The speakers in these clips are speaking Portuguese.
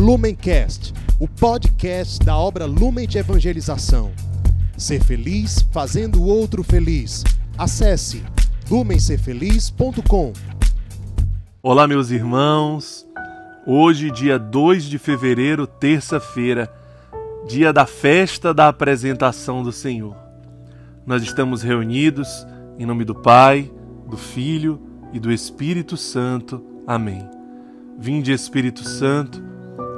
Lumencast, o podcast da obra Lumen de Evangelização. Ser feliz fazendo o outro feliz. Acesse lumencerfeliz.com. Olá, meus irmãos. Hoje, dia 2 de fevereiro, terça-feira, dia da festa da apresentação do Senhor. Nós estamos reunidos em nome do Pai, do Filho e do Espírito Santo. Amém. Vinde, Espírito Santo,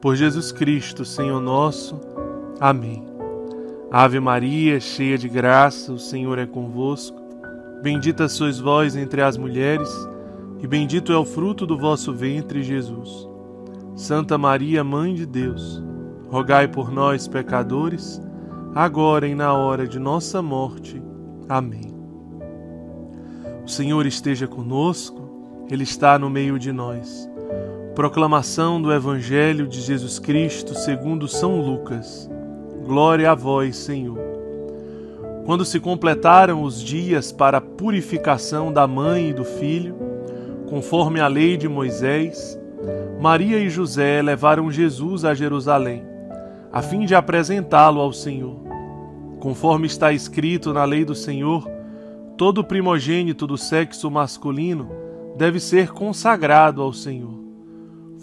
Por Jesus Cristo, Senhor nosso. Amém. Ave Maria, cheia de graça, o Senhor é convosco. Bendita sois vós entre as mulheres, e bendito é o fruto do vosso ventre, Jesus. Santa Maria, Mãe de Deus, rogai por nós, pecadores, agora e na hora de nossa morte. Amém. O Senhor esteja conosco, Ele está no meio de nós. Proclamação do Evangelho de Jesus Cristo segundo São Lucas. Glória a vós, Senhor. Quando se completaram os dias para a purificação da mãe e do filho, conforme a lei de Moisés, Maria e José levaram Jesus a Jerusalém, a fim de apresentá-lo ao Senhor. Conforme está escrito na lei do Senhor, todo primogênito do sexo masculino deve ser consagrado ao Senhor.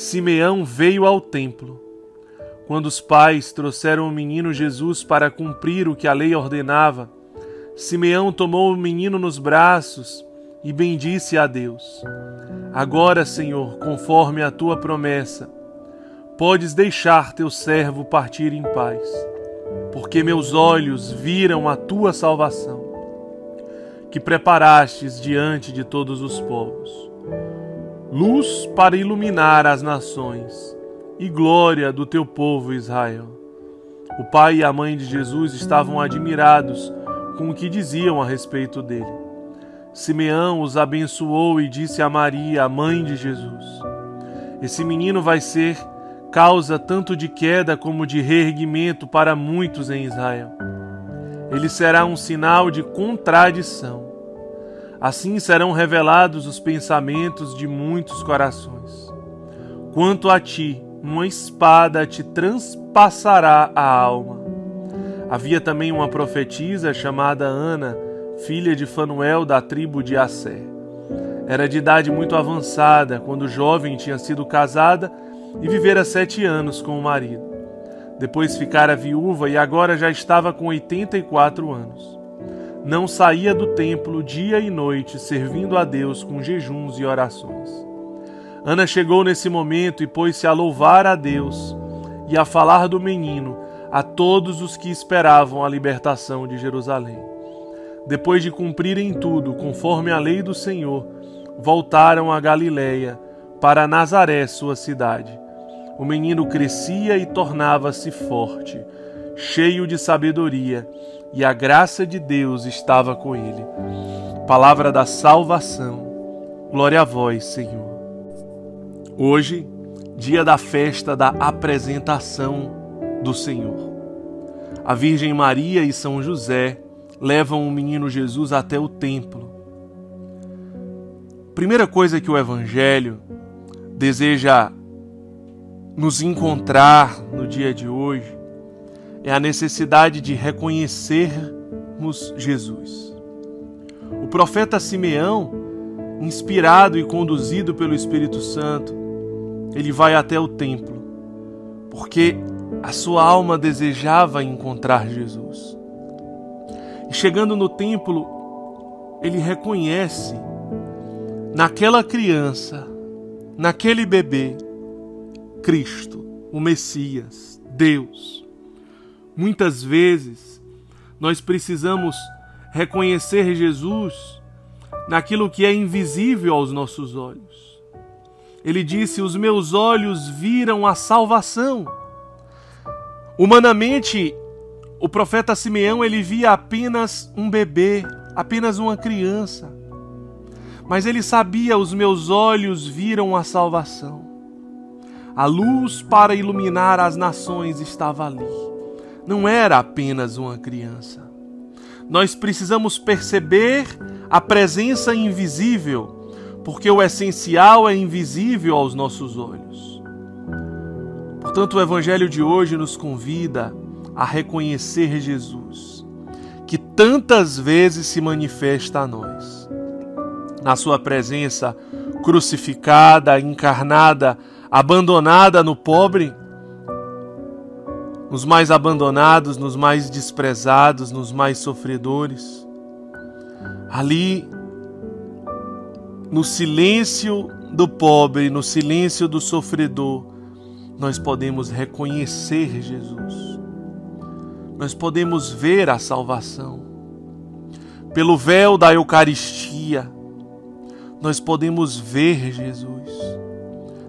Simeão veio ao templo. Quando os pais trouxeram o menino Jesus para cumprir o que a lei ordenava, Simeão tomou o menino nos braços e bendisse a Deus. Agora, Senhor, conforme a tua promessa, podes deixar teu servo partir em paz, porque meus olhos viram a tua salvação, que preparastes diante de todos os povos, luz para iluminar as nações e glória do teu povo Israel. O pai e a mãe de Jesus estavam admirados com o que diziam a respeito dele. Simeão os abençoou e disse a Maria, a mãe de Jesus: Esse menino vai ser causa tanto de queda como de reerguimento para muitos em Israel. Ele será um sinal de contradição. Assim serão revelados os pensamentos de muitos corações. Quanto a ti, uma espada te transpassará a alma. Havia também uma profetisa chamada Ana filha de Fanuel da tribo de Assé. Era de idade muito avançada quando jovem tinha sido casada e vivera sete anos com o marido. Depois ficara viúva e agora já estava com 84 anos. Não saía do templo dia e noite, servindo a Deus com jejuns e orações. Ana chegou nesse momento e pôs-se a louvar a Deus e a falar do menino a todos os que esperavam a libertação de Jerusalém depois de cumprirem tudo conforme a lei do Senhor, voltaram a Galiléia, para Nazaré, sua cidade. O menino crescia e tornava-se forte, cheio de sabedoria, e a graça de Deus estava com ele. Palavra da salvação. Glória a vós, Senhor. Hoje, dia da festa da apresentação do Senhor. A Virgem Maria e São José levam o menino Jesus até o templo. Primeira coisa que o Evangelho deseja nos encontrar no dia de hoje é a necessidade de reconhecermos Jesus. O profeta Simeão, inspirado e conduzido pelo Espírito Santo, ele vai até o templo, porque a sua alma desejava encontrar Jesus. E chegando no templo, ele reconhece naquela criança, naquele bebê, Cristo, o Messias, Deus. Muitas vezes nós precisamos reconhecer Jesus naquilo que é invisível aos nossos olhos. Ele disse: Os meus olhos viram a salvação. Humanamente, o profeta Simeão ele via apenas um bebê, apenas uma criança. Mas ele sabia: os meus olhos viram a salvação. A luz para iluminar as nações estava ali. Não era apenas uma criança. Nós precisamos perceber a presença invisível, porque o essencial é invisível aos nossos olhos. Portanto, o Evangelho de hoje nos convida a reconhecer Jesus, que tantas vezes se manifesta a nós. Na Sua presença crucificada, encarnada, abandonada no pobre, nos mais abandonados, nos mais desprezados, nos mais sofredores. Ali, no silêncio do pobre, no silêncio do sofredor, nós podemos reconhecer Jesus nós podemos ver a salvação. Pelo véu da Eucaristia, nós podemos ver Jesus.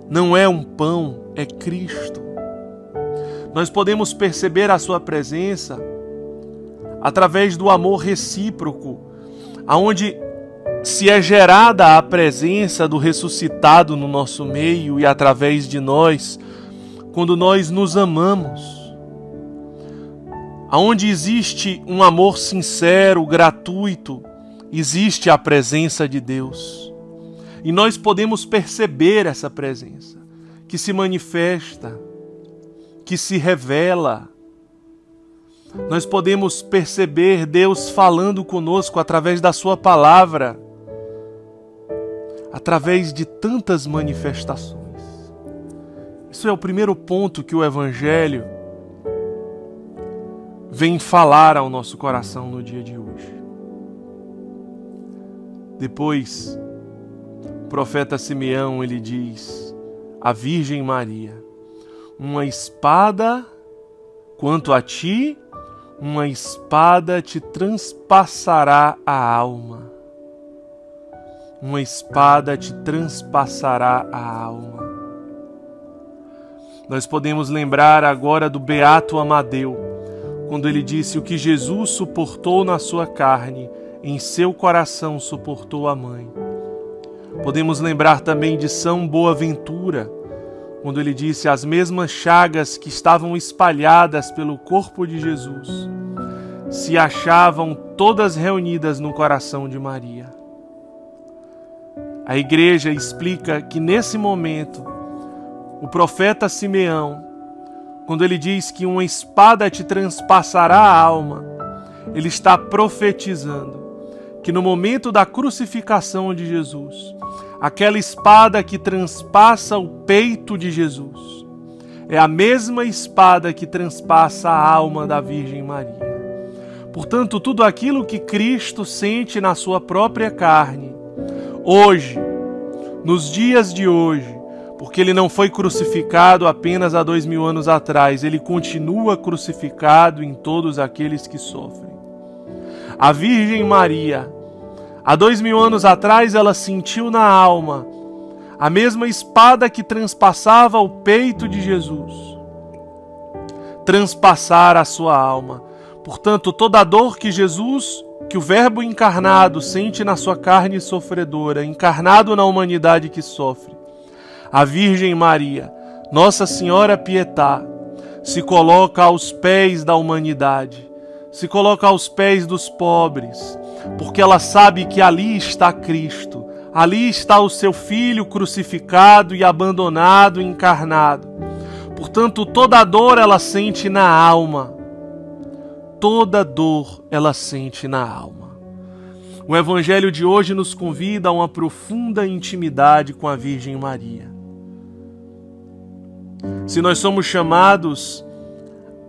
Não é um pão, é Cristo. Nós podemos perceber a Sua presença através do amor recíproco, aonde se é gerada a presença do ressuscitado no nosso meio e através de nós, quando nós nos amamos Aonde existe um amor sincero, gratuito, existe a presença de Deus. E nós podemos perceber essa presença, que se manifesta, que se revela. Nós podemos perceber Deus falando conosco através da Sua palavra, através de tantas manifestações. Isso é o primeiro ponto que o Evangelho vem falar ao nosso coração no dia de hoje. Depois, o profeta Simeão ele diz: A Virgem Maria, uma espada quanto a ti, uma espada te transpassará a alma. Uma espada te transpassará a alma. Nós podemos lembrar agora do beato Amadeu quando ele disse: O que Jesus suportou na sua carne, em seu coração suportou a mãe. Podemos lembrar também de São Boaventura, quando ele disse: As mesmas chagas que estavam espalhadas pelo corpo de Jesus se achavam todas reunidas no coração de Maria. A igreja explica que nesse momento o profeta Simeão quando ele diz que uma espada te transpassará a alma, ele está profetizando que no momento da crucificação de Jesus, aquela espada que transpassa o peito de Jesus, é a mesma espada que transpassa a alma da Virgem Maria. Portanto, tudo aquilo que Cristo sente na sua própria carne, hoje, nos dias de hoje, porque ele não foi crucificado apenas há dois mil anos atrás, ele continua crucificado em todos aqueles que sofrem. A Virgem Maria, há dois mil anos atrás, ela sentiu na alma a mesma espada que transpassava o peito de Jesus, transpassar a sua alma. Portanto, toda a dor que Jesus, que o Verbo encarnado sente na sua carne sofredora, encarnado na humanidade que sofre, a Virgem Maria, Nossa Senhora Pietá, se coloca aos pés da humanidade, se coloca aos pés dos pobres, porque ela sabe que ali está Cristo, ali está o seu filho crucificado e abandonado, encarnado. Portanto, toda dor ela sente na alma. Toda dor ela sente na alma. O Evangelho de hoje nos convida a uma profunda intimidade com a Virgem Maria. Se nós somos chamados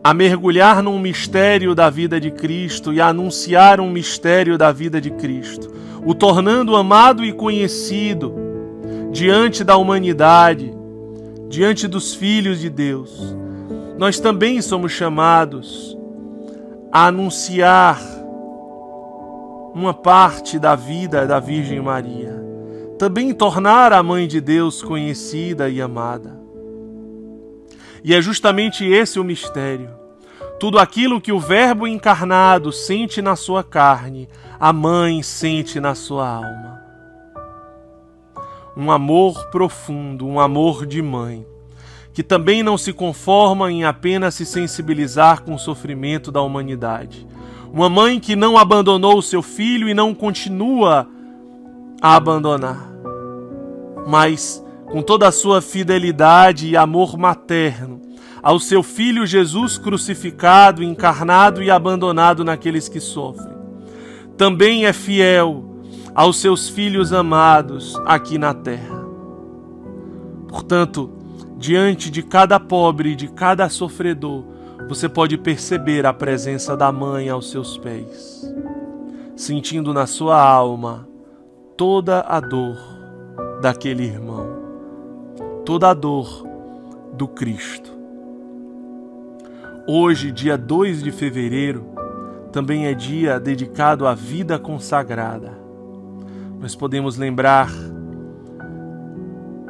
a mergulhar num mistério da vida de Cristo e a anunciar um mistério da vida de Cristo, o tornando amado e conhecido diante da humanidade, diante dos filhos de Deus. Nós também somos chamados a anunciar uma parte da vida da Virgem Maria, também tornar a Mãe de Deus conhecida e amada. E é justamente esse o mistério. Tudo aquilo que o Verbo encarnado sente na sua carne, a mãe sente na sua alma. Um amor profundo, um amor de mãe, que também não se conforma em apenas se sensibilizar com o sofrimento da humanidade. Uma mãe que não abandonou o seu filho e não continua a abandonar, mas com toda a sua fidelidade e amor materno ao seu filho Jesus crucificado, encarnado e abandonado naqueles que sofrem. Também é fiel aos seus filhos amados aqui na terra. Portanto, diante de cada pobre, de cada sofredor, você pode perceber a presença da mãe aos seus pés, sentindo na sua alma toda a dor daquele irmão toda a dor do Cristo. Hoje, dia 2 de fevereiro, também é dia dedicado à vida consagrada. Nós podemos lembrar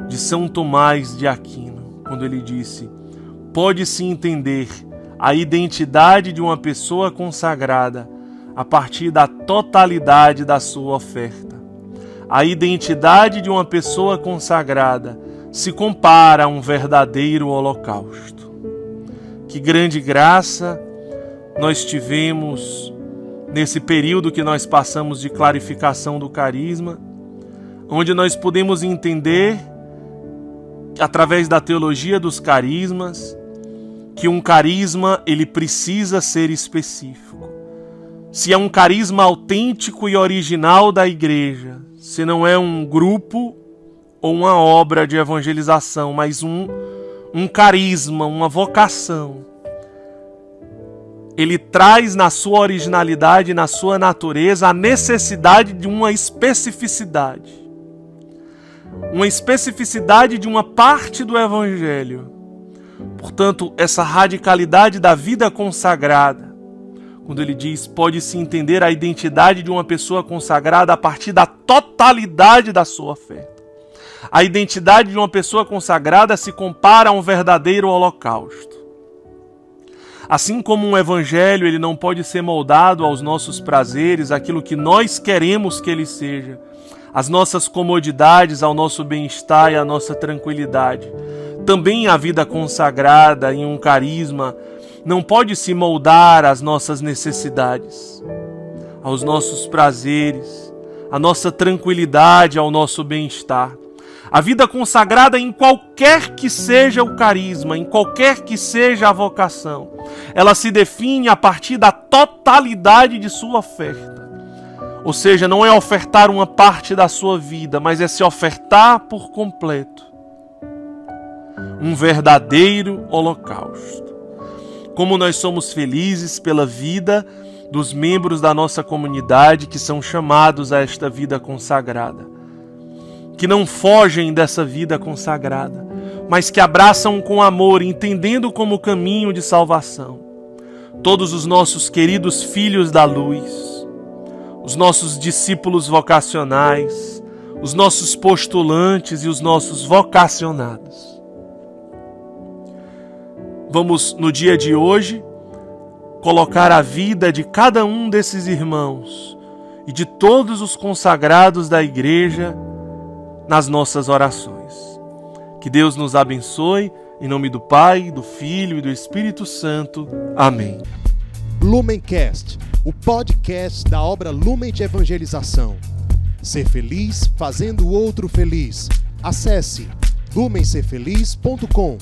de São Tomás de Aquino, quando ele disse: Pode-se entender a identidade de uma pessoa consagrada a partir da totalidade da sua oferta. A identidade de uma pessoa consagrada se compara a um verdadeiro holocausto. Que grande graça nós tivemos nesse período que nós passamos de clarificação do carisma, onde nós podemos entender através da teologia dos carismas que um carisma ele precisa ser específico. Se é um carisma autêntico e original da igreja, se não é um grupo ou uma obra de evangelização, mas um, um carisma, uma vocação. Ele traz na sua originalidade, na sua natureza, a necessidade de uma especificidade. Uma especificidade de uma parte do Evangelho. Portanto, essa radicalidade da vida consagrada, quando ele diz pode-se entender a identidade de uma pessoa consagrada a partir da totalidade da sua fé. A identidade de uma pessoa consagrada se compara a um verdadeiro holocausto. Assim como um evangelho, ele não pode ser moldado aos nossos prazeres, aquilo que nós queremos que ele seja, as nossas comodidades, ao nosso bem-estar e à nossa tranquilidade. Também a vida consagrada em um carisma não pode se moldar às nossas necessidades, aos nossos prazeres, à nossa tranquilidade, ao nosso bem-estar. A vida consagrada em qualquer que seja o carisma, em qualquer que seja a vocação, ela se define a partir da totalidade de sua oferta. Ou seja, não é ofertar uma parte da sua vida, mas é se ofertar por completo. Um verdadeiro holocausto. Como nós somos felizes pela vida dos membros da nossa comunidade que são chamados a esta vida consagrada que não fogem dessa vida consagrada, mas que abraçam com amor, entendendo como caminho de salvação. Todos os nossos queridos filhos da luz, os nossos discípulos vocacionais, os nossos postulantes e os nossos vocacionados. Vamos, no dia de hoje, colocar a vida de cada um desses irmãos e de todos os consagrados da igreja nas nossas orações. Que Deus nos abençoe, em nome do Pai, do Filho e do Espírito Santo. Amém. Lumencast, o podcast da obra Lumen de Evangelização. Ser feliz fazendo o outro feliz. Acesse lumencerfeliz.com.